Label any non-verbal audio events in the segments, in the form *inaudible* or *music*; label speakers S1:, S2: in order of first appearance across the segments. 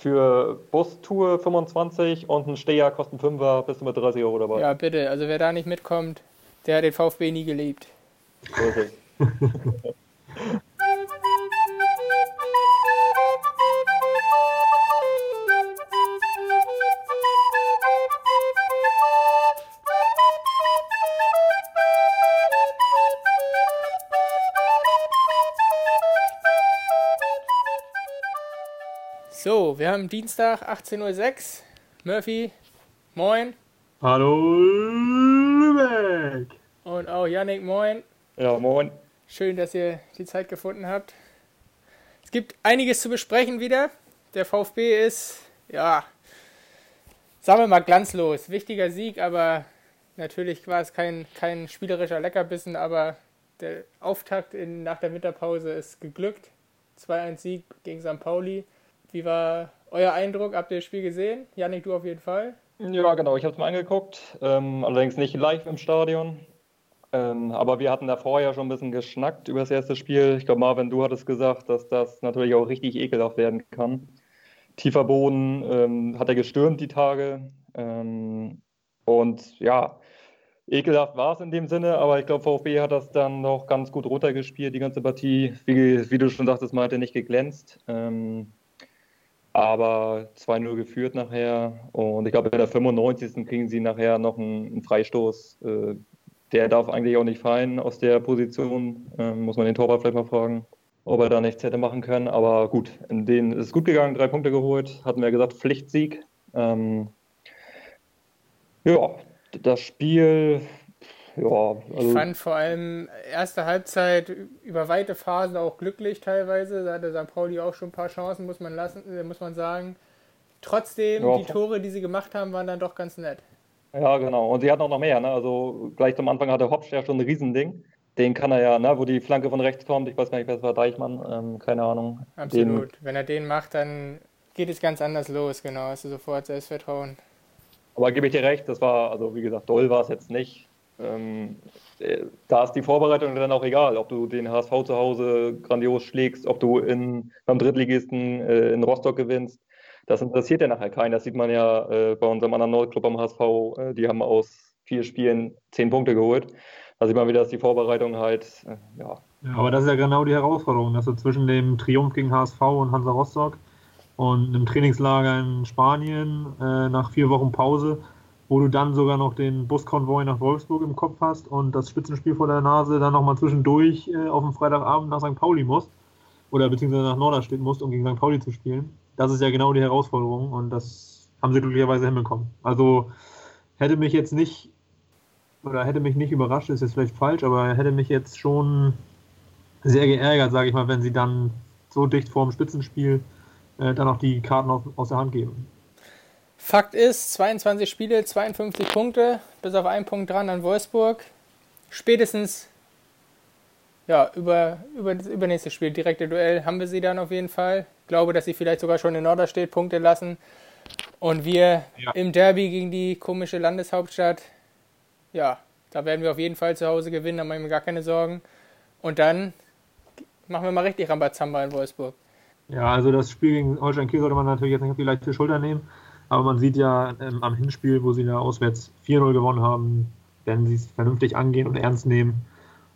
S1: Für Bustour 25 und ein Steher kosten 5er, bist du mit 30 Euro dabei.
S2: Ja, bitte. Also wer da nicht mitkommt, der hat den VfB nie geliebt. So *laughs* wir haben Dienstag 18.06 Uhr. Murphy, moin.
S3: Hallo Lübeck.
S2: Und auch Yannick, moin.
S1: Ja, moin.
S2: Schön, dass ihr die Zeit gefunden habt. Es gibt einiges zu besprechen wieder. Der VfB ist, ja, sagen wir mal glanzlos. Wichtiger Sieg, aber natürlich war es kein, kein spielerischer Leckerbissen, aber der Auftakt in, nach der Winterpause ist geglückt. 2-1 Sieg gegen St. Pauli. Wie war euer Eindruck? Habt ihr das Spiel gesehen? Janik, du auf jeden Fall.
S1: Ja, genau. Ich habe es mir angeguckt. Ähm, allerdings nicht live im Stadion. Ähm, aber wir hatten da vorher schon ein bisschen geschnackt über das erste Spiel. Ich glaube, Marvin, du hattest gesagt, dass das natürlich auch richtig ekelhaft werden kann. Tiefer Boden ähm, hat er gestürmt die Tage. Ähm, und ja, ekelhaft war es in dem Sinne, aber ich glaube, VfB hat das dann noch ganz gut runtergespielt, die ganze Partie. Wie, wie du schon sagtest, mal hat er nicht geglänzt. Ähm, aber 2-0 geführt nachher. Und ich glaube, bei der 95. kriegen sie nachher noch einen, einen Freistoß. Äh, der darf eigentlich auch nicht fallen aus der Position. Ähm, muss man den Torwart vielleicht mal fragen, ob er da nichts hätte machen können. Aber gut, in denen ist es gut gegangen, drei Punkte geholt. Hatten wir gesagt, Pflichtsieg. Ähm, ja, das Spiel ja,
S2: also ich fand vor allem erste Halbzeit über weite Phasen auch glücklich teilweise. Da hatte St. Pauli auch schon ein paar Chancen, muss man lassen, äh, muss man sagen. Trotzdem, ja, die Tore, die sie gemacht haben, waren dann doch ganz nett.
S1: Ja, genau. Und sie hatten auch noch mehr. Ne? Also gleich zum Anfang hatte Hopsch ja schon ein Riesending. Den kann er ja, ne? wo die Flanke von rechts kommt. Ich weiß gar nicht, wer war Deichmann. Ähm, keine Ahnung.
S2: Absolut. Den, Wenn er den macht, dann geht es ganz anders los. Genau, hast du sofort Selbstvertrauen.
S1: Aber gebe ich dir recht, das war, also wie gesagt, doll war es jetzt nicht. Ähm, äh, da ist die Vorbereitung dann auch egal, ob du den HSV zu Hause grandios schlägst, ob du in, beim Drittligisten äh, in Rostock gewinnst. Das interessiert ja nachher keinen. Das sieht man ja äh, bei unserem anderen Nordclub am HSV. Äh, die haben aus vier Spielen zehn Punkte geholt. Da sieht man wieder, dass die Vorbereitung halt, äh, ja.
S3: ja. Aber das ist ja genau die Herausforderung, dass du zwischen dem Triumph gegen HSV und Hansa Rostock und einem Trainingslager in Spanien äh, nach vier Wochen Pause wo du dann sogar noch den Buskonvoi nach Wolfsburg im Kopf hast und das Spitzenspiel vor der Nase dann nochmal zwischendurch äh, auf dem Freitagabend nach St. Pauli musst oder beziehungsweise nach Norderstedt musst, um gegen St. Pauli zu spielen. Das ist ja genau die Herausforderung und das haben sie glücklicherweise hinbekommen. Also hätte mich jetzt nicht oder hätte mich nicht überrascht, ist jetzt vielleicht falsch, aber hätte mich jetzt schon sehr geärgert, sage ich mal, wenn sie dann so dicht vorm Spitzenspiel äh, dann auch die Karten auf, aus der Hand geben.
S2: Fakt ist, 22 Spiele, 52 Punkte, bis auf einen Punkt dran an Wolfsburg. Spätestens ja, über, über das übernächste Spiel, direkte Duell, haben wir sie dann auf jeden Fall. Ich glaube, dass sie vielleicht sogar schon in Norderstedt Punkte lassen. Und wir ja. im Derby gegen die komische Landeshauptstadt, ja, da werden wir auf jeden Fall zu Hause gewinnen, da machen wir gar keine Sorgen. Und dann machen wir mal richtig Rambazamba in Wolfsburg.
S3: Ja, also das Spiel gegen Holstein Kiel sollte man natürlich jetzt nicht auf die leichte Schulter nehmen. Aber man sieht ja ähm, am Hinspiel, wo sie da auswärts 4-0 gewonnen haben, wenn sie es vernünftig angehen und ernst nehmen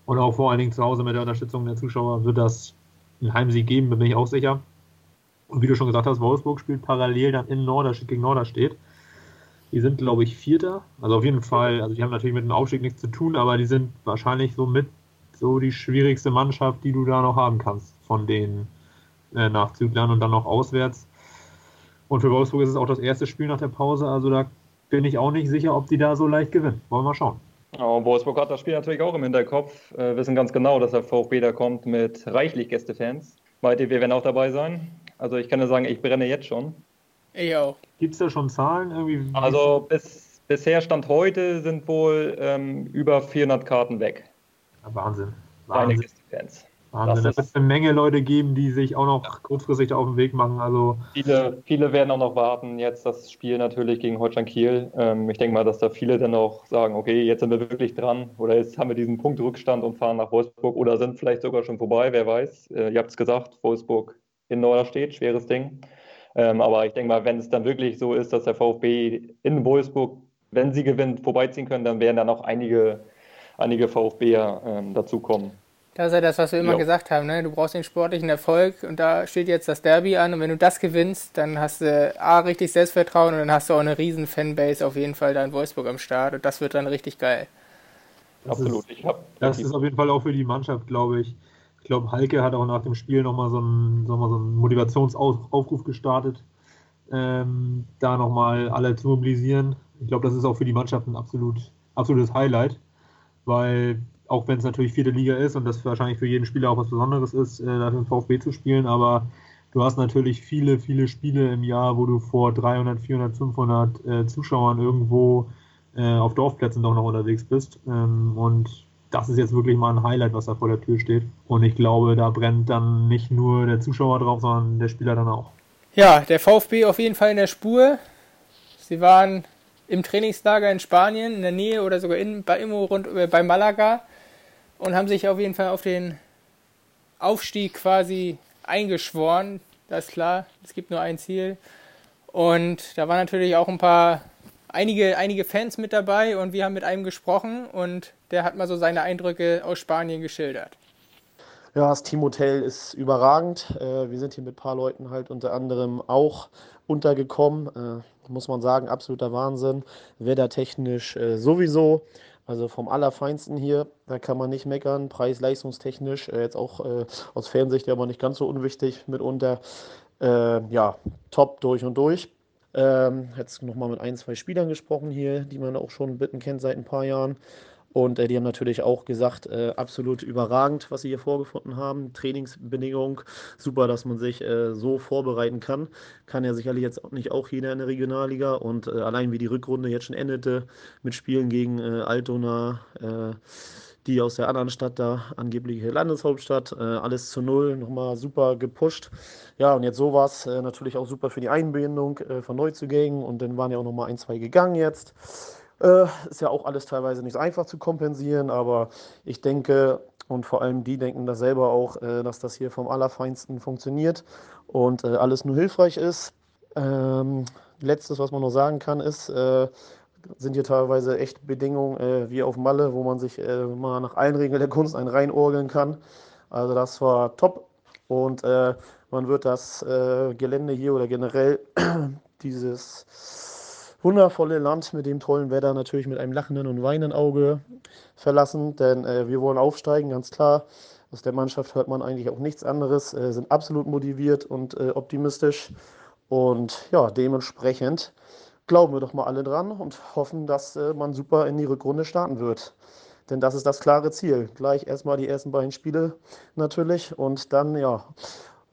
S3: und auch vor allen Dingen zu Hause mit der Unterstützung der Zuschauer wird das einen Heimsieg geben, bin ich auch sicher. Und wie du schon gesagt hast, Wolfsburg spielt parallel dann in Norderstedt gegen Norderstedt. Die sind, glaube ich, Vierter. Also auf jeden Fall, also die haben natürlich mit dem Aufstieg nichts zu tun, aber die sind wahrscheinlich so mit so die schwierigste Mannschaft, die du da noch haben kannst von den äh, Nachzüglern und dann noch auswärts. Und für Wolfsburg ist es auch das erste Spiel nach der Pause, also da bin ich auch nicht sicher, ob die da so leicht gewinnen. Wollen wir mal schauen.
S1: Ja, und Wolfsburg hat das Spiel natürlich auch im Hinterkopf, äh, wissen ganz genau, dass der VfB da kommt mit reichlich Gästefans. Meint ihr, wir werden auch dabei sein? Also ich kann nur sagen, ich brenne jetzt schon.
S2: Ich auch.
S3: Gibt es da schon Zahlen? Irgendwie?
S1: Also bis, bisher Stand heute sind wohl ähm, über 400 Karten weg.
S3: Ja, Wahnsinn.
S1: Wahnsinn. Gästefans.
S3: Wahnsinn, das wird eine Menge Leute geben, die sich auch noch kurzfristig auf den Weg machen. Also
S1: viele, viele werden auch noch warten. Jetzt das Spiel natürlich gegen Holstein Kiel. Ähm, ich denke mal, dass da viele dann auch sagen, okay, jetzt sind wir wirklich dran oder jetzt haben wir diesen Punkt Rückstand und fahren nach Wolfsburg oder sind vielleicht sogar schon vorbei, wer weiß. Äh, ihr habt es gesagt, Wolfsburg in Norderstedt, schweres Ding. Ähm, aber ich denke mal, wenn es dann wirklich so ist, dass der VfB in Wolfsburg, wenn sie gewinnt, vorbeiziehen können, dann werden dann auch einige, einige VfBer ähm, dazukommen.
S2: Das ist ja das, was wir immer ja. gesagt haben. Ne? Du brauchst den sportlichen Erfolg und da steht jetzt das Derby an und wenn du das gewinnst, dann hast du A, richtig Selbstvertrauen und dann hast du auch eine riesen Fanbase auf jeden Fall da in Wolfsburg am Start und das wird dann richtig geil.
S3: Das Absolut. Ist, das ist auf jeden Fall auch für die Mannschaft, glaube ich. Ich glaube, Halke hat auch nach dem Spiel nochmal so einen, so einen Motivationsaufruf gestartet, ähm, da nochmal alle zu mobilisieren. Ich glaube, das ist auch für die Mannschaft ein absolut, absolutes Highlight, weil auch wenn es natürlich vierte Liga ist und das wahrscheinlich für jeden Spieler auch was Besonderes ist, äh, da im VfB zu spielen, aber du hast natürlich viele, viele Spiele im Jahr, wo du vor 300, 400, 500 äh, Zuschauern irgendwo äh, auf Dorfplätzen doch noch unterwegs bist. Ähm, und das ist jetzt wirklich mal ein Highlight, was da vor der Tür steht. Und ich glaube, da brennt dann nicht nur der Zuschauer drauf, sondern der Spieler dann auch.
S2: Ja, der VfB auf jeden Fall in der Spur. Sie waren im Trainingslager in Spanien, in der Nähe oder sogar in, bei Immo rund äh, bei Malaga und haben sich auf jeden Fall auf den Aufstieg quasi eingeschworen. Das ist klar, es gibt nur ein Ziel. Und da waren natürlich auch ein paar, einige, einige Fans mit dabei und wir haben mit einem gesprochen und der hat mal so seine Eindrücke aus Spanien geschildert.
S4: Ja, das Teamhotel ist überragend. Äh, wir sind hier mit ein paar Leuten halt unter anderem auch untergekommen. Äh, muss man sagen, absoluter Wahnsinn. Wettertechnisch äh, sowieso. Also vom Allerfeinsten hier, da kann man nicht meckern. Preis-leistungstechnisch, äh, jetzt auch äh, aus Fernsicht aber nicht ganz so unwichtig mitunter. Äh, ja, top durch und durch. Ähm, jetzt nochmal mit ein, zwei Spielern gesprochen hier, die man auch schon bitten kennt seit ein paar Jahren. Und äh, die haben natürlich auch gesagt, äh, absolut überragend, was sie hier vorgefunden haben. Trainingsbedingungen, super, dass man sich äh, so vorbereiten kann. Kann ja sicherlich jetzt nicht auch jeder in der Regionalliga. Und äh, allein wie die Rückrunde jetzt schon endete mit Spielen gegen äh, Altona, äh, die aus der anderen Stadt da, angebliche Landeshauptstadt, alles zu null, nochmal super gepusht. Ja, und jetzt sowas natürlich auch super für die Einbindung von Neuzugängen. Und dann waren ja auch nochmal ein, zwei gegangen jetzt. Äh, ist ja auch alles teilweise nicht einfach zu kompensieren, aber ich denke, und vor allem die denken das selber auch, äh, dass das hier vom Allerfeinsten funktioniert und äh, alles nur hilfreich ist. Ähm, letztes, was man noch sagen kann, ist, äh, sind hier teilweise echt Bedingungen äh, wie auf Malle, wo man sich äh, mal nach allen Regeln der Kunst ein reinorgeln kann. Also das war top und man wird das Gelände hier oder generell *clears throat* dieses wundervolle Land mit dem tollen Wetter natürlich mit einem lachenden und weinenden Auge verlassen, denn äh, wir wollen aufsteigen, ganz klar. Aus der Mannschaft hört man eigentlich auch nichts anderes, äh, sind absolut motiviert und äh, optimistisch und ja, dementsprechend glauben wir doch mal alle dran und hoffen, dass äh, man super in die Rückrunde starten wird. Denn das ist das klare Ziel. Gleich erstmal die ersten beiden Spiele natürlich und dann ja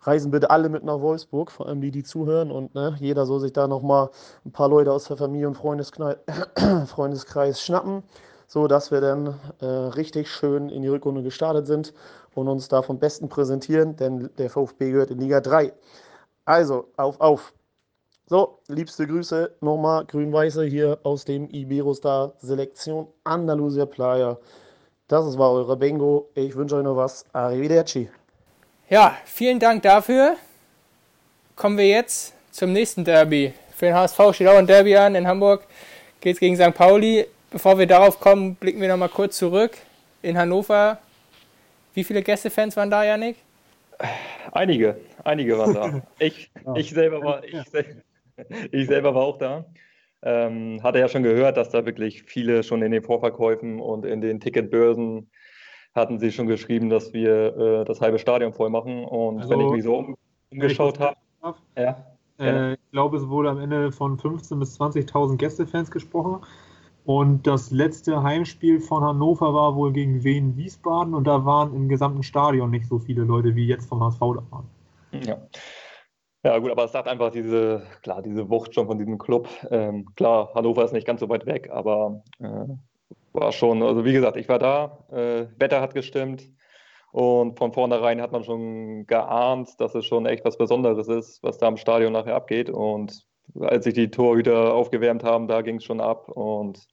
S4: reisen bitte alle mit nach Wolfsburg, vor allem die, die zuhören. Und ne, jeder soll sich da nochmal ein paar Leute aus der Familie und *clears throat* Freundeskreis schnappen, sodass wir dann äh, richtig schön in die Rückrunde gestartet sind und uns da vom Besten präsentieren, denn der VfB gehört in Liga 3. Also, auf, auf! So, liebste Grüße nochmal, Grün-Weiße hier aus dem Iberostar Selektion Andalusia Playa. Das war eure Bingo. Ich wünsche euch noch was. Arrivederci.
S2: Ja, vielen Dank dafür. Kommen wir jetzt zum nächsten Derby. Für den HSV steht auch ein Derby an. In Hamburg geht es gegen St. Pauli. Bevor wir darauf kommen, blicken wir nochmal kurz zurück. In Hannover. Wie viele Gästefans waren da, Janik?
S1: Einige, einige waren da. *laughs* Ich, ich, selber, war, ich, *laughs* ich selber war auch da. Ähm, hatte ja schon gehört, dass da wirklich viele schon in den Vorverkäufen und in den Ticketbörsen hatten sie schon geschrieben, dass wir äh, das halbe Stadion voll machen. Und also, wenn ich mich so umgeschaut habe.
S3: Ja, äh, ich glaube, es wurde am Ende von 15.000 bis 20.000 Gästefans gesprochen. Und das letzte Heimspiel von Hannover war wohl gegen Wien Wiesbaden und da waren im gesamten Stadion nicht so viele Leute wie jetzt vom HSV da waren.
S1: Ja. Ja, gut, aber es sagt einfach diese, klar, diese Wucht schon von diesem Club. Ähm, klar, Hannover ist nicht ganz so weit weg, aber äh, war schon, also wie gesagt, ich war da, äh, Wetter hat gestimmt und von vornherein hat man schon geahnt, dass es schon echt was Besonderes ist, was da im Stadion nachher abgeht. Und als sich die Torhüter aufgewärmt haben, da ging es schon ab. Und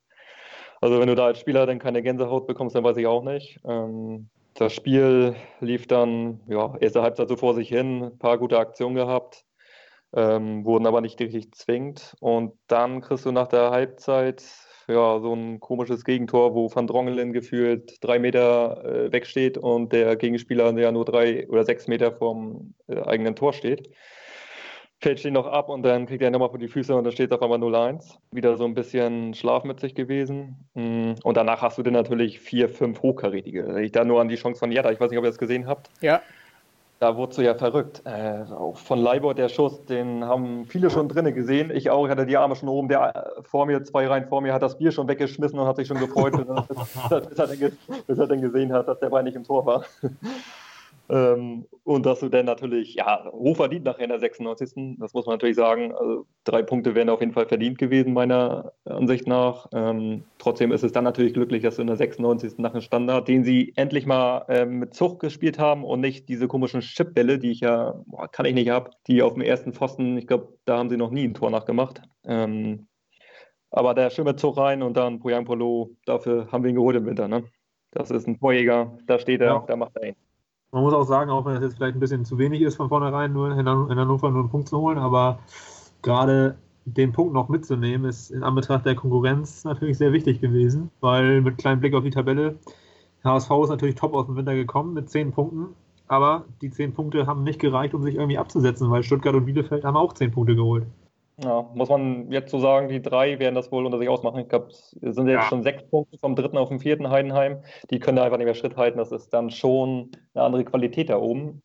S1: also wenn du da als Spieler dann keine Gänsehaut bekommst, dann weiß ich auch nicht. Ähm, das Spiel lief dann, ja, erste Halbzeit so vor sich hin, ein paar gute Aktionen gehabt. ähm, wurden aber nicht richtig zwingend. Und dann kriegst du nach der Halbzeit ja, so ein komisches Gegentor, wo Van Drongelen gefühlt drei Meter äh, wegsteht und der Gegenspieler ja nur drei oder sechs Meter vom äh, eigenen Tor steht. Fällt ihn noch ab und dann kriegt er nochmal vor die Füße und dann steht es auf einmal 0-1. Wieder so ein bisschen Schlaf mit sich gewesen. Mm, und danach hast du dann natürlich vier, fünf hochkarätige. Ich da nur an die Chance von Jetta, ich weiß nicht, ob ihr das gesehen habt.
S2: Ja.
S1: Da wurdest du ja verrückt. Äh, auch von Leibert der Schuss, den haben viele schon drinnen gesehen. Ich auch, ich hatte die Arme schon oben. Der äh, vor mir, zwei Reihen vor mir, hat das Bier schon weggeschmissen und hat sich schon gefreut, *laughs* bis, er denn, bis er dann gesehen hat, dass der Bein nicht im Tor war. Ähm, und dass du dann natürlich, ja, hoch verdient nachher in der 96. Das muss man natürlich sagen. Also, drei Punkte wären auf jeden Fall verdient gewesen, meiner Ansicht nach. Ähm, trotzdem ist es dann natürlich glücklich, dass du in der 96. nach dem Standard, den sie endlich mal ähm, mit Zug gespielt haben und nicht diese komischen Chipbälle, die ich ja, boah, kann ich nicht ab, die auf dem ersten Pfosten, ich glaube, da haben sie noch nie ein Tor nachgemacht. Ähm, aber der schöne Zug rein und dann Poyang Polo, dafür haben wir ihn geholt im Winter. Ne? Das ist ein Torjäger, da steht er, ja. da macht er ihn.
S3: Man muss auch sagen, auch wenn das jetzt vielleicht ein bisschen zu wenig ist, von vornherein nur in Hannover nur einen Punkt zu holen, aber gerade den Punkt noch mitzunehmen, ist in Anbetracht der Konkurrenz natürlich sehr wichtig gewesen, weil mit kleinem Blick auf die Tabelle, HSV ist natürlich top aus dem Winter gekommen mit zehn Punkten, aber die zehn Punkte haben nicht gereicht, um sich irgendwie abzusetzen, weil Stuttgart und Bielefeld haben auch zehn Punkte geholt.
S1: Ja, muss man jetzt so sagen, die drei werden das wohl unter sich ausmachen. Ich glaube, es sind jetzt ja. schon sechs Punkte vom dritten auf dem vierten Heidenheim. Die können da einfach nicht mehr Schritt halten. Das ist dann schon eine andere Qualität da oben.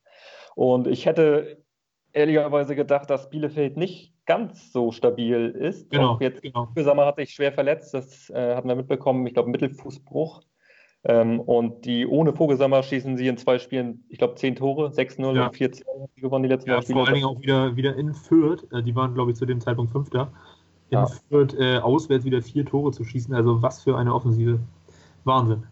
S1: Und ich hätte ehrlicherweise gedacht, dass Bielefeld nicht ganz so stabil ist.
S3: Genau.
S1: Auch jetzt
S3: genau.
S1: Sommer hat sich schwer verletzt. Das äh, hatten wir mitbekommen. Ich glaube, Mittelfußbruch. Ähm, und die ohne Vogelsammer schießen sie in zwei Spielen, ich glaube, zehn Tore, 6-0
S3: ja.
S1: und 4-2 gewonnen die letzten
S3: ja, Spiele. Vor allen Dingen auch wieder, wieder in Fürth. Äh, die waren, glaube ich, zu dem Zeitpunkt Fünfter. In ja. Fürth äh, auswärts wieder vier Tore zu schießen. Also was für eine Offensive. Wahnsinn.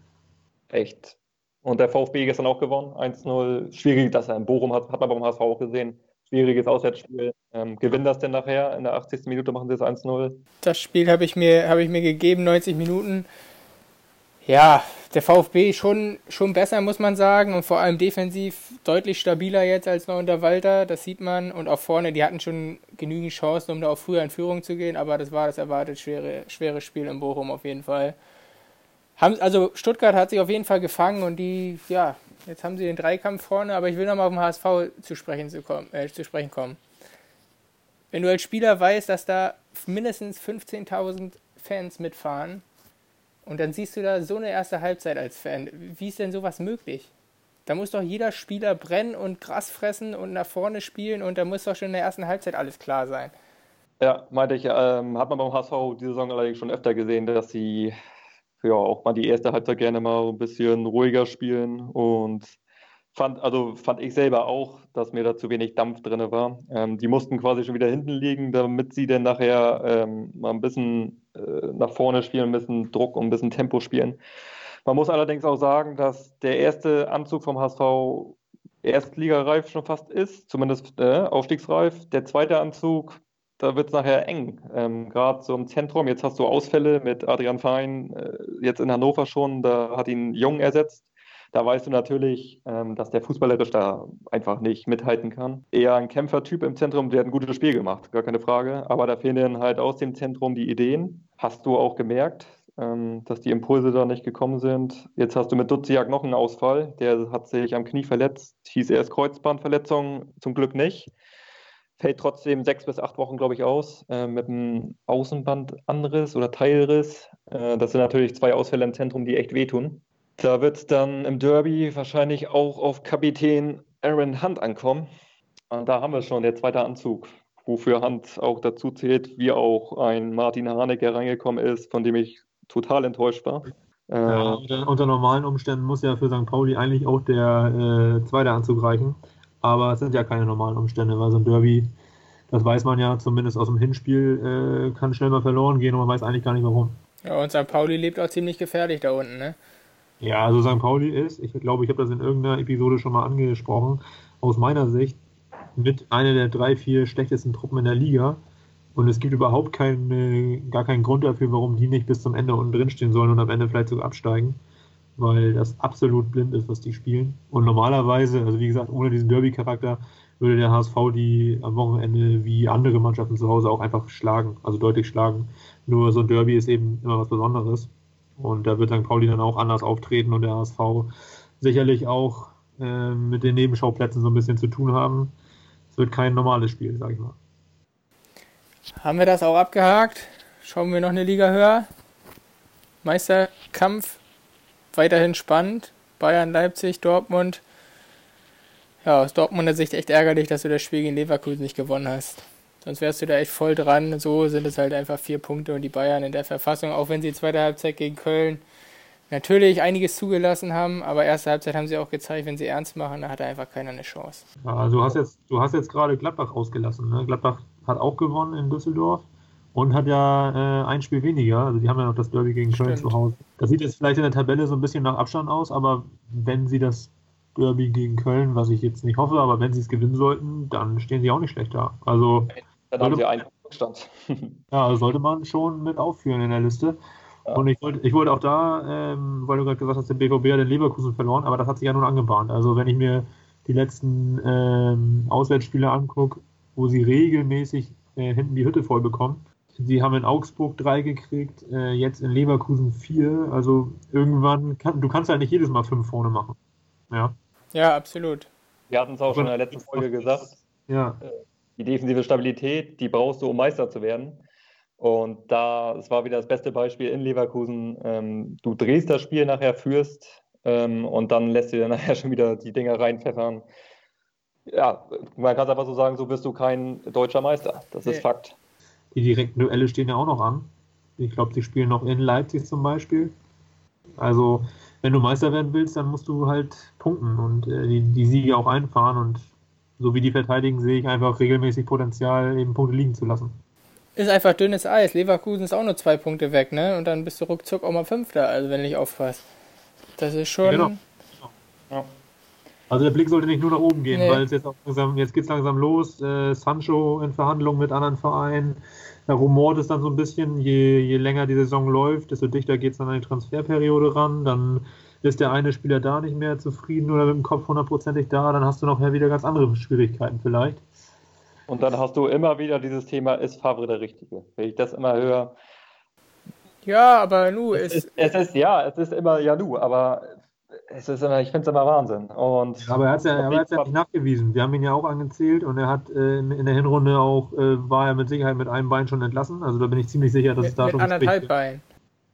S1: Echt. Und der VfB gestern auch gewonnen. 1-0. Schwierig, dass er in Bochum hat, hat man beim HSV auch gesehen. Schwieriges Auswärtsspiel. Ähm, gewinnen das denn nachher? In der 80. Minute machen sie es 1-0.
S2: Das Spiel habe ich, mir, hab ich mir gegeben, 90 Minuten. Ja, der VfB schon, schon besser, muss man sagen. Und vor allem defensiv deutlich stabiler jetzt als noch unter Walter. Das sieht man. Und auch vorne, die hatten schon genügend Chancen, um da auch früher in Führung zu gehen. Aber das war das erwartet schwere, schwere Spiel in Bochum auf jeden Fall. Haben, also Stuttgart hat sich auf jeden Fall gefangen und die, ja, jetzt haben sie den Dreikampf vorne. Aber ich will nochmal auf den HSV zu sprechen, zu, kommen, äh, zu sprechen kommen. Wenn du als Spieler weißt, dass da mindestens 15.000 Fans mitfahren, und dann siehst du da so eine erste Halbzeit als Fan. Wie ist denn sowas möglich? Da muss doch jeder Spieler brennen und Gras fressen und nach vorne spielen und da muss doch schon in der ersten Halbzeit alles klar sein.
S1: Ja, meinte ich, ähm, hat man beim HSV diese Saison allerdings schon öfter gesehen, dass sie ja auch mal die erste Halbzeit gerne mal ein bisschen ruhiger spielen und fand, also fand ich selber auch, dass mir da zu wenig Dampf drin war. Ähm, die mussten quasi schon wieder hinten liegen, damit sie dann nachher ähm, mal ein bisschen äh, nach vorne spielen, ein bisschen Druck und ein bisschen Tempo spielen. Man muss allerdings auch sagen, dass der erste Anzug vom HSV erstligareif schon fast ist, zumindest äh, aufstiegsreif. Der zweite Anzug, da wird es nachher eng. Ähm, Gerade so im Zentrum, jetzt hast du Ausfälle mit Adrian Fein, äh, jetzt in Hannover schon, da hat ihn Jung ersetzt da weißt du natürlich, ähm, dass der fußballerisch da einfach nicht mithalten kann. Eher ein Kämpfertyp im Zentrum, der hat ein gutes Spiel gemacht, gar keine Frage. Aber da fehlen dann halt aus dem Zentrum die Ideen. Hast du auch gemerkt, ähm, dass die Impulse da nicht gekommen sind. Jetzt hast du mit Duziak noch einen Ausfall. Der hat sich am Knie verletzt, hieß erst Kreuzbandverletzung, zum Glück nicht fällt trotzdem sechs bis acht Wochen, glaube ich, aus, äh, mit einem Außenbandanriss oder Teilriss. Äh, das sind natürlich zwei Ausfälle im Zentrum, die echt wehtun. Da wird es dann im Derby wahrscheinlich auch auf Kapitän Aaron Hunt ankommen. Und da haben wir schon der zweite Anzug, wofür Hunt auch dazu zählt, wie auch ein Martin Haneke reingekommen ist, von dem ich total enttäuscht war.
S3: Ja, unter, unter, normalen Umständen muss ja für St. Pauli eigentlich auch der äh, zweite Anzug reichen. Aber es sind ja keine normalen Umstände, weil so ein Derby, das weiß man ja zumindest aus dem Hinspiel, äh, kann schnell mal verloren gehen und man weiß eigentlich gar nicht warum.
S2: Ja, und St. Pauli lebt auch ziemlich gefährlich da unten, ne?
S3: Ja, also St. Pauli ist, ich glaube, ich habe das in irgendeiner Episode schon mal angesprochen, aus meiner Sicht mit einer der drei, vier schlechtesten Truppen in der Liga. Und es gibt überhaupt keine, gar keinen Grund dafür, warum die nicht bis zum Ende unten drin stehen sollen und am Ende vielleicht sogar absteigen, weil das absolut blind ist, was die spielen. Und normalerweise, also wie gesagt, ohne diesen Derby-Charakter, würde der HSV die am Wochenende wie andere Mannschaften zu Hause auch einfach schlagen, also deutlich schlagen. Nur so ein Derby ist eben immer was Besonderes. Und da wird St. Pauli dann auch anders auftreten und der HSV sicherlich auch äh, mit den Nebenschauplätzen so ein bisschen zu tun haben. Es wird kein normales Spiel, sag ich mal.
S2: Haben wir das auch abgehakt? Schauen wir noch eine Liga höher. Meisterkampf weiterhin spannend. Bayern, Leipzig, Dortmund. Ja, aus Dortmunder Sicht echt ärgerlich, dass du das Spiel gegen Leverkusen nicht gewonnen hast. Sonst wärst du da echt voll dran. So sind es halt einfach vier Punkte und die Bayern in der Verfassung, auch wenn sie zweite Halbzeit gegen Köln natürlich einiges zugelassen haben, aber erste Halbzeit haben sie auch gezeigt, wenn sie ernst machen, da hat einfach keiner eine Chance.
S3: Ja, also du hast jetzt, du hast jetzt gerade Gladbach ausgelassen. Ne? Gladbach hat auch gewonnen in Düsseldorf und hat ja äh, ein Spiel weniger. Also die haben ja noch das Derby gegen Köln zu Hause. Das sieht jetzt vielleicht in der Tabelle so ein bisschen nach Abstand aus, aber wenn sie das Derby gegen Köln, was ich jetzt nicht hoffe, aber wenn sie es gewinnen sollten, dann stehen sie auch nicht schlecht da. Also
S1: dann haben sie einen Rückstand. *laughs*
S3: ja, also sollte man schon mit aufführen in der Liste. Ja. Und ich wollte, ich wollte auch da, ähm, weil du gerade gesagt hast, der BVB hat den Leverkusen verloren, aber das hat sich ja nun angebahnt. Also wenn ich mir die letzten ähm, Auswärtsspiele angucke, wo sie regelmäßig äh, hinten die Hütte voll bekommen. Sie haben in Augsburg drei gekriegt, äh, jetzt in Leverkusen vier. Also irgendwann, kann, du kannst halt nicht jedes Mal fünf vorne machen. Ja,
S2: ja absolut.
S1: Wir hatten es auch schon in der letzten Folge gesagt.
S3: Ja.
S1: Die defensive Stabilität, die brauchst du, um Meister zu werden. Und da, es war wieder das beste Beispiel in Leverkusen. Ähm, du drehst das Spiel nachher, führst ähm, und dann lässt du dir *laughs* nachher schon wieder die Dinger reinpfeffern. Ja, man kann es einfach so sagen, so bist du kein deutscher Meister. Das nee. ist Fakt.
S3: Die direkten Duelle stehen ja auch noch an. Ich glaube, sie spielen noch in Leipzig zum Beispiel. Also, wenn du Meister werden willst, dann musst du halt punkten und äh, die, die Siege auch einfahren. Und so wie die verteidigen, sehe ich einfach regelmäßig Potenzial, eben Punkte liegen zu lassen.
S2: Ist einfach dünnes Eis. Leverkusen ist auch nur zwei Punkte weg, ne? Und dann bist du ruckzuck auch mal Fünfter, also wenn du nicht aufpasst. Das ist schon. Genau.
S3: Ja. Also der Blick sollte nicht nur nach oben gehen, nee. weil es jetzt auch langsam, jetzt geht es langsam los. Äh, Sancho in Verhandlungen mit anderen Vereinen. Da rumort es dann so ein bisschen, je, je länger die Saison läuft, desto dichter geht es dann an die Transferperiode ran. Dann ist der eine Spieler da nicht mehr zufrieden oder mit dem Kopf hundertprozentig da, dann hast du noch wieder ganz andere Schwierigkeiten vielleicht.
S1: Und dann hast du immer wieder dieses Thema, ist Favre der Richtige? Wenn ich das immer höre.
S2: Ja, aber nu
S1: es ist, es ist ja, es ist immer ja nu, aber es ist immer, ich finde es immer Wahnsinn. Und
S3: aber er hat es ja, ja nicht nachgewiesen. Wir haben ihn ja auch angezählt und er hat äh, in der Hinrunde auch, äh, war er mit Sicherheit mit einem Bein schon entlassen. Also da bin ich ziemlich sicher, dass
S2: mit,
S3: es da
S2: mit
S3: schon.
S2: Anderthalb Bein.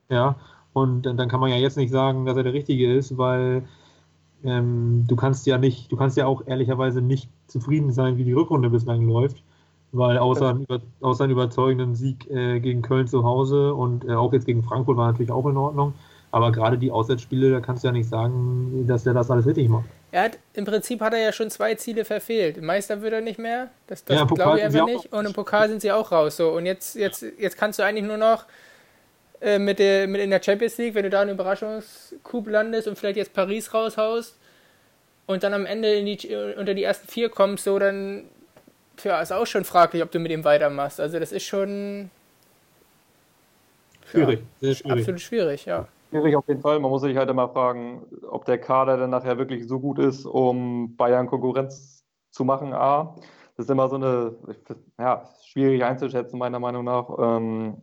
S3: Ja, und dann kann man ja jetzt nicht sagen, dass er der Richtige ist, weil ähm, du kannst ja nicht, du kannst ja auch ehrlicherweise nicht zufrieden sein, wie die Rückrunde bislang läuft, weil außer, einem, außer einem überzeugenden Sieg äh, gegen Köln zu Hause und äh, auch jetzt gegen Frankfurt war natürlich auch in Ordnung. Aber gerade die Auswärtsspiele, da kannst du ja nicht sagen, dass er das alles richtig macht.
S2: Er hat, im Prinzip hat er ja schon zwei Ziele verfehlt. Im Meister wird er nicht mehr. Das, das ja, glaube ich einfach nicht. Und im Pokal sind sie auch raus. So. Und jetzt, jetzt, jetzt kannst du eigentlich nur noch äh, mit, der, mit in der Champions League, wenn du da einen Überraschungscoup landest und vielleicht jetzt Paris raushaust und dann am Ende in die, unter die ersten vier kommst, so dann ja, ist auch schon fraglich, ob du mit ihm weitermachst. Also das ist schon
S3: schwierig.
S2: Ja, schwierig. Absolut schwierig, ja.
S1: Schwierig auf jeden Fall. Man muss sich halt immer fragen, ob der Kader dann nachher wirklich so gut ist, um Bayern Konkurrenz zu machen. A, das ist immer so eine, ja, schwierig einzuschätzen, meiner Meinung nach. Ähm,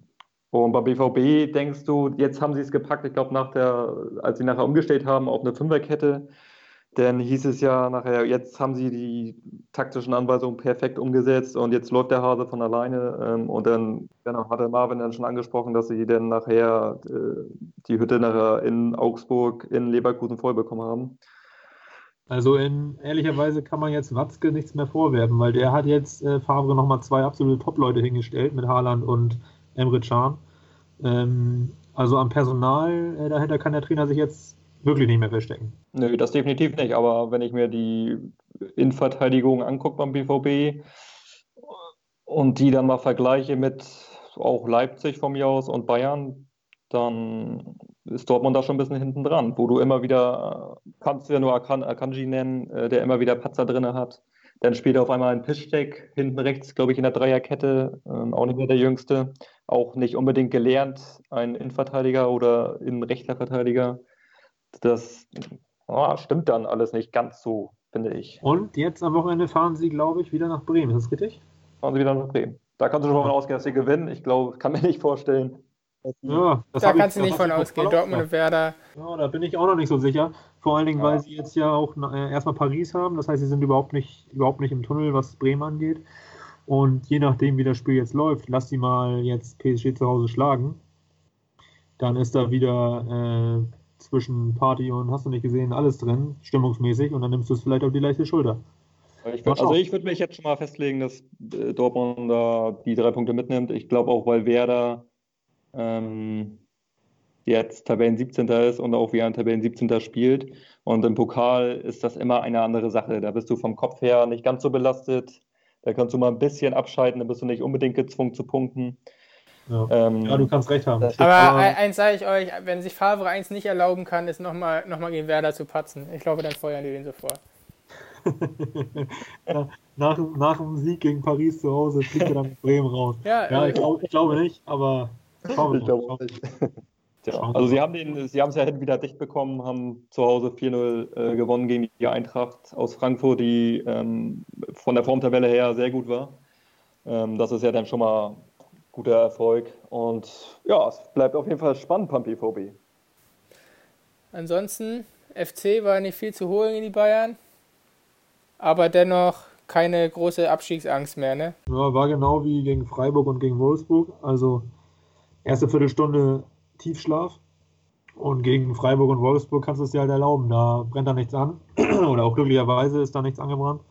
S1: und bei BVB denkst du, jetzt haben sie es gepackt, ich glaube, nach der, als sie nachher umgestellt haben auf eine Fünferkette, dann hieß es ja nachher, jetzt haben sie die taktischen Anweisungen perfekt umgesetzt und jetzt läuft der Hase von alleine. Ähm, und dann genau, hatte Marvin dann schon angesprochen, dass sie dann nachher äh, die Hütte nachher in Augsburg, in Leverkusen voll bekommen haben.
S3: Also in, ehrlicherweise kann man jetzt Watzke nichts mehr vorwerfen, weil der hat jetzt äh, Favre nochmal zwei absolute Top-Leute hingestellt mit Haaland und Emre Can. Ähm, also am Personal äh, dahinter kann der Trainer sich jetzt wirklich nicht mehr verstecken.
S1: Nö, das definitiv nicht. Aber wenn ich mir die Innenverteidigung angucke beim BVB und die dann mal vergleiche mit auch Leipzig von mir aus und Bayern, dann ist Dortmund da schon ein bisschen hinten dran, wo du immer wieder, kannst du ja nur Akanji nennen, äh, der immer wieder Patzer drin hat. Dann spielt er auf einmal ein Piszczek hinten rechts, glaube ich, in der Dreierkette, ähm, auch nicht mehr der Jüngste, auch nicht unbedingt gelernt, ein Innenverteidiger oder Innenrechtler Verteidiger. Das oh, stimmt dann alles nicht ganz so finde ich.
S3: Und jetzt am Wochenende fahren sie, glaube ich, wieder nach Bremen. Ist das richtig?
S1: Fahren sie wieder nach Bremen. Da kannst du schon mal ausgehen, dass sie gewinnen. Ich glaube, kann mir nicht vorstellen.
S3: Ja, das
S2: Da
S3: ich-
S2: kannst du nicht von ausgehen. Dortmund und Werder.
S3: Ja, da bin ich auch noch nicht so sicher. Vor allen Dingen,
S1: Ja.
S3: weil sie jetzt ja auch äh, erstmal Paris haben. Das heißt, sie sind überhaupt nicht, überhaupt nicht im Tunnel, was Bremen angeht. Und je nachdem, wie das Spiel jetzt läuft, lass die mal jetzt PSG zu Hause schlagen. Dann ist da wieder äh, zwischen Party und hast du nicht gesehen, alles drin, stimmungsmäßig. Und dann nimmst du es vielleicht auf die leichte Schulter.
S1: Ich würd, also ich würde mich jetzt schon mal festlegen, dass äh, Dortmund da die drei Punkte mitnimmt. Ich glaube auch, weil Werder ähm, jetzt Tabellen 17. ist und auch wie ein Tabellen 17. spielt. Und im Pokal ist das immer eine andere Sache. Da bist du vom Kopf her nicht ganz so belastet. Da kannst du mal ein bisschen abschalten, da bist du nicht unbedingt gezwungen zu punkten.
S3: Ja,
S1: Ähm,
S3: ja du kannst recht haben.
S2: Aber ein- eins sage ich euch, wenn sich Favre eins nicht erlauben kann, ist nochmal noch mal gegen Werder zu patzen. Ich glaube, dann feuern die den sofort. *laughs*
S3: Ja, nach, nach dem Sieg gegen Paris zu Hause fliegt er dann mit Bremen raus.
S2: Ja,
S3: Ja,
S2: äh,
S3: ich, glaub, ich glaube nicht, aber schauen wir
S1: Ich
S3: mal.
S1: glaube nicht. *laughs*
S3: Wir
S1: also sie haben den, sie haben es ja hinten wieder dicht bekommen, haben zu Hause 4-0 äh, gewonnen gegen die Eintracht aus Frankfurt, die ähm, von der Formtabelle her sehr gut war. Ähm, das ist ja dann schon mal guter Erfolg. Und ja, es bleibt auf jeden Fall spannend beim BVB.
S2: ansonsten, FC war nicht viel zu holen in die Bayern. Aber dennoch keine große Abstiegsangst mehr, ne?
S3: Ja, war genau wie gegen Freiburg und gegen Wolfsburg. Also erste Viertelstunde Tiefschlaf. Und gegen Freiburg und Wolfsburg kannst du es dir halt erlauben. Da brennt da nichts an. *clears throat* Oder auch glücklicherweise ist da nichts angebrannt.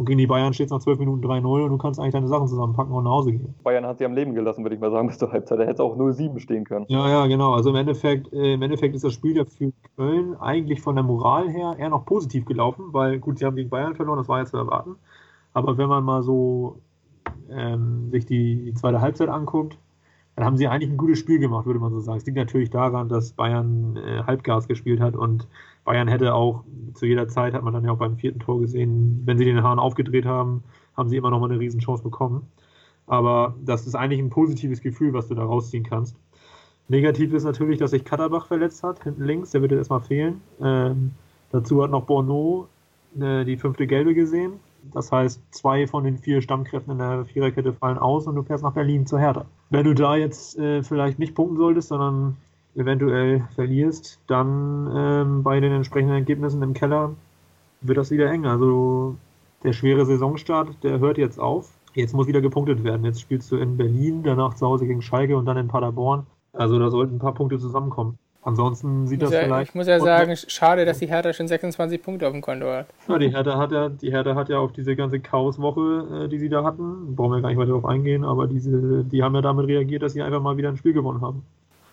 S3: Und gegen die Bayern steht es nach 12 Minuten 3-0 und du kannst eigentlich deine Sachen zusammenpacken und nach Hause gehen.
S1: Bayern hat sie am Leben gelassen, würde ich mal sagen, bis zur Halbzeit. Da hätte es auch 0-7 stehen können.
S3: Ja, ja, genau. Also im Endeffekt, äh, im Endeffekt ist das Spiel ja für Köln eigentlich von der Moral her eher noch positiv gelaufen, weil gut, sie haben gegen Bayern verloren, das war ja zu erwarten. Aber wenn man mal so ähm, sich die, die zweite Halbzeit anguckt, dann haben sie eigentlich ein gutes Spiel gemacht, würde man so sagen. Es liegt natürlich daran, dass Bayern äh, Halbgas gespielt hat und Bayern hätte auch zu jeder Zeit, hat man dann ja auch beim vierten Tor gesehen, wenn sie den Hahn aufgedreht haben, haben sie immer noch mal eine Riesenchance bekommen. Aber das ist eigentlich ein positives Gefühl, was du da rausziehen kannst. Negativ ist natürlich, dass sich Katterbach verletzt hat, hinten links, der wird jetzt erstmal fehlen. Ähm, dazu hat noch Borneau äh, die fünfte Gelbe gesehen. Das heißt, zwei von den vier Stammkräften in der Viererkette fallen aus und du fährst nach Berlin zur Hertha. Wenn du da jetzt äh, vielleicht nicht punkten solltest, sondern eventuell verlierst, dann ähm, bei den entsprechenden Ergebnissen im Keller wird das wieder eng. Also der schwere Saisonstart, der hört jetzt auf. Jetzt muss wieder gepunktet werden. Jetzt spielst du in Berlin, danach zu Hause gegen Schalke und dann in Paderborn. Also da sollten ein paar Punkte zusammenkommen. Ansonsten sieht
S2: Muss
S3: das
S2: ja,
S3: vielleicht.
S2: ich muss ja sagen, schade, dass die Hertha schon 26 Punkte auf dem Konto hat.
S3: Ja, die Hertha hat ja, die Hertha hat ja auf diese ganze Chaoswoche, äh, die sie da hatten, brauchen wir gar nicht weiter darauf eingehen, aber diese, die haben ja damit reagiert, dass sie einfach mal wieder ein Spiel gewonnen haben.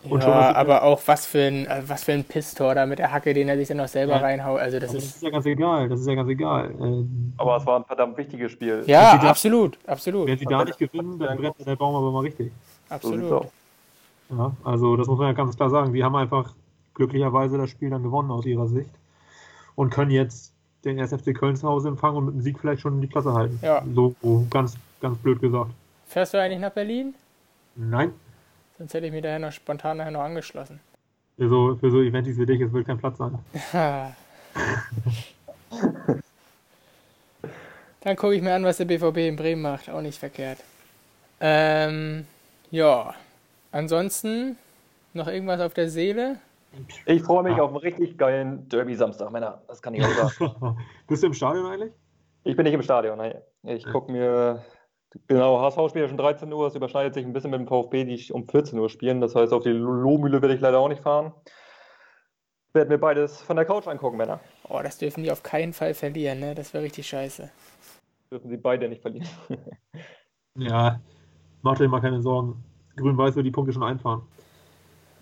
S3: Und
S2: Ja,
S3: ist-
S2: aber auch was für ein, äh, was für ein Pisstor da mit der Hacke, den er sich dann noch selber
S3: Ja.
S2: reinhaut. Also das
S3: Aber das
S2: ist.
S3: ist ja ganz egal, das ist ja ganz egal. Ähm,
S1: Aber es war ein verdammt wichtiges Spiel.
S2: Ja,
S3: sie da-
S2: absolut, absolut,
S3: wenn sie da nicht gewinnen, dann brennt der Baum aber mal richtig.
S1: So
S2: absolut.
S1: aus.
S3: Ja, also das muss man ja ganz klar sagen. Sie haben einfach glücklicherweise das Spiel dann gewonnen aus ihrer Sicht und können jetzt den SFC Köln zu Hause empfangen und mit dem Sieg vielleicht schon die Klasse halten.
S2: Ja.
S3: So ganz, ganz blöd gesagt.
S2: Fährst du eigentlich nach Berlin?
S3: Nein,
S2: Sonst hätte ich mich daher noch spontan nachher noch angeschlossen.
S3: für so, für so Eventis wie dich, es wird kein Platz sein. *laughs*
S2: Dann gucke ich mir an, was der BVB in Bremen macht. Auch nicht verkehrt. Ähm, ja. Ansonsten noch irgendwas auf der Seele?
S1: Ich freue mich auf einen richtig geilen Derby-Samstag, Männer. Das kann ich auch sagen. *laughs*
S3: Bist du im Stadion eigentlich?
S1: Ich bin nicht im Stadion. Nein. Ich gucke mir. Genau, HSV spielt ja schon 13 Uhr. Es überschneidet sich ein bisschen mit dem VfB, die um 14 Uhr spielen. Das heißt, auf die Lohmühle werde ich leider auch nicht fahren. Werden mir beides von der Couch angucken, Männer.
S2: Oh, das dürfen die auf keinen Fall verlieren, ne? Das wäre richtig scheiße.
S1: Dürfen sie beide nicht verlieren. *laughs*
S3: Ja, mach dir mal keine Sorgen. Grün-Weiß wird die Punkte schon einfahren.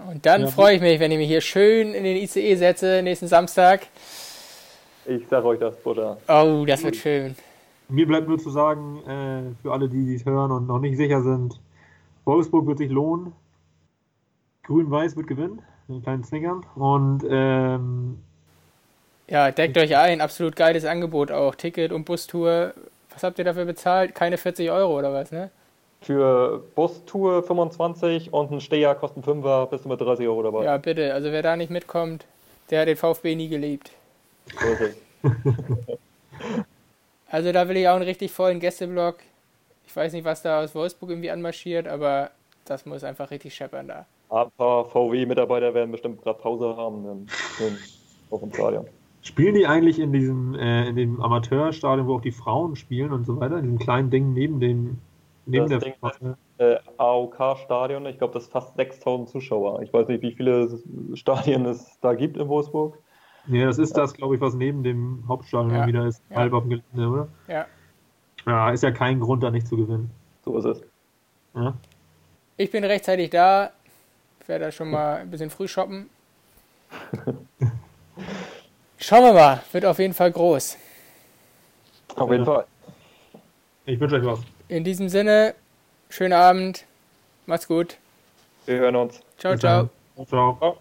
S2: Und dann
S3: Ja.
S2: freue ich mich, wenn ich mich hier schön in den ICE setze nächsten Samstag.
S1: Ich sage euch das, Bruder.
S2: Oh, das wird schön.
S3: Mir bleibt nur zu sagen, äh, für alle, die es hören und noch nicht sicher sind, Wolfsburg wird sich lohnen. Grün-Weiß wird gewinnen, einen kleinen Zwinkern. Und ähm,
S2: Ja, deckt euch ein. Absolut geiles Angebot auch. Ticket und Bustour. Was habt ihr dafür bezahlt? Keine 40 Euro oder was, ne?
S1: Für Bustour 25 und ein Steher kosten 5er, bist du mit 30 Euro dabei.
S2: Ja, bitte. Also wer da nicht mitkommt, der hat den VfB nie geliebt. *laughs* Also da will ich auch einen richtig vollen Gästeblock. Ich weiß nicht, was da aus Wolfsburg irgendwie anmarschiert, aber das muss einfach richtig scheppern da.
S1: Ein paar VW-Mitarbeiter werden bestimmt gerade Pause haben im, auf dem Stadion.
S3: Spielen die eigentlich in diesem, äh, in dem Amateurstadion, wo auch die Frauen spielen und so weiter, in diesem kleinen Ding neben dem, neben
S1: Das
S3: der
S1: Ding heißt, äh, AOK-Stadion, ich glaube, das ist fast 6000 Zuschauer. Ich weiß nicht, wie viele *laughs* Stadien es da gibt in Wolfsburg.
S3: Nee, das ist das, glaube ich, was neben dem Hauptstadion
S2: Ja.
S3: wieder ist,
S2: Ja.
S3: halb auf dem Gelände, oder?
S2: Ja.
S3: Ja, ist ja kein Grund, da nicht zu gewinnen.
S1: So ist es.
S3: Ja?
S2: Ich bin rechtzeitig da. Ich werde da schon mal ein bisschen früh shoppen. *laughs* Schauen wir mal. Wird auf jeden Fall groß.
S1: Auf jeden. Fall.
S3: Ich wünsche euch was.
S2: In diesem Sinne, schönen Abend. Macht's gut.
S1: Wir hören uns.
S2: Ciao, ciao.
S3: Ciao.
S1: Ciao.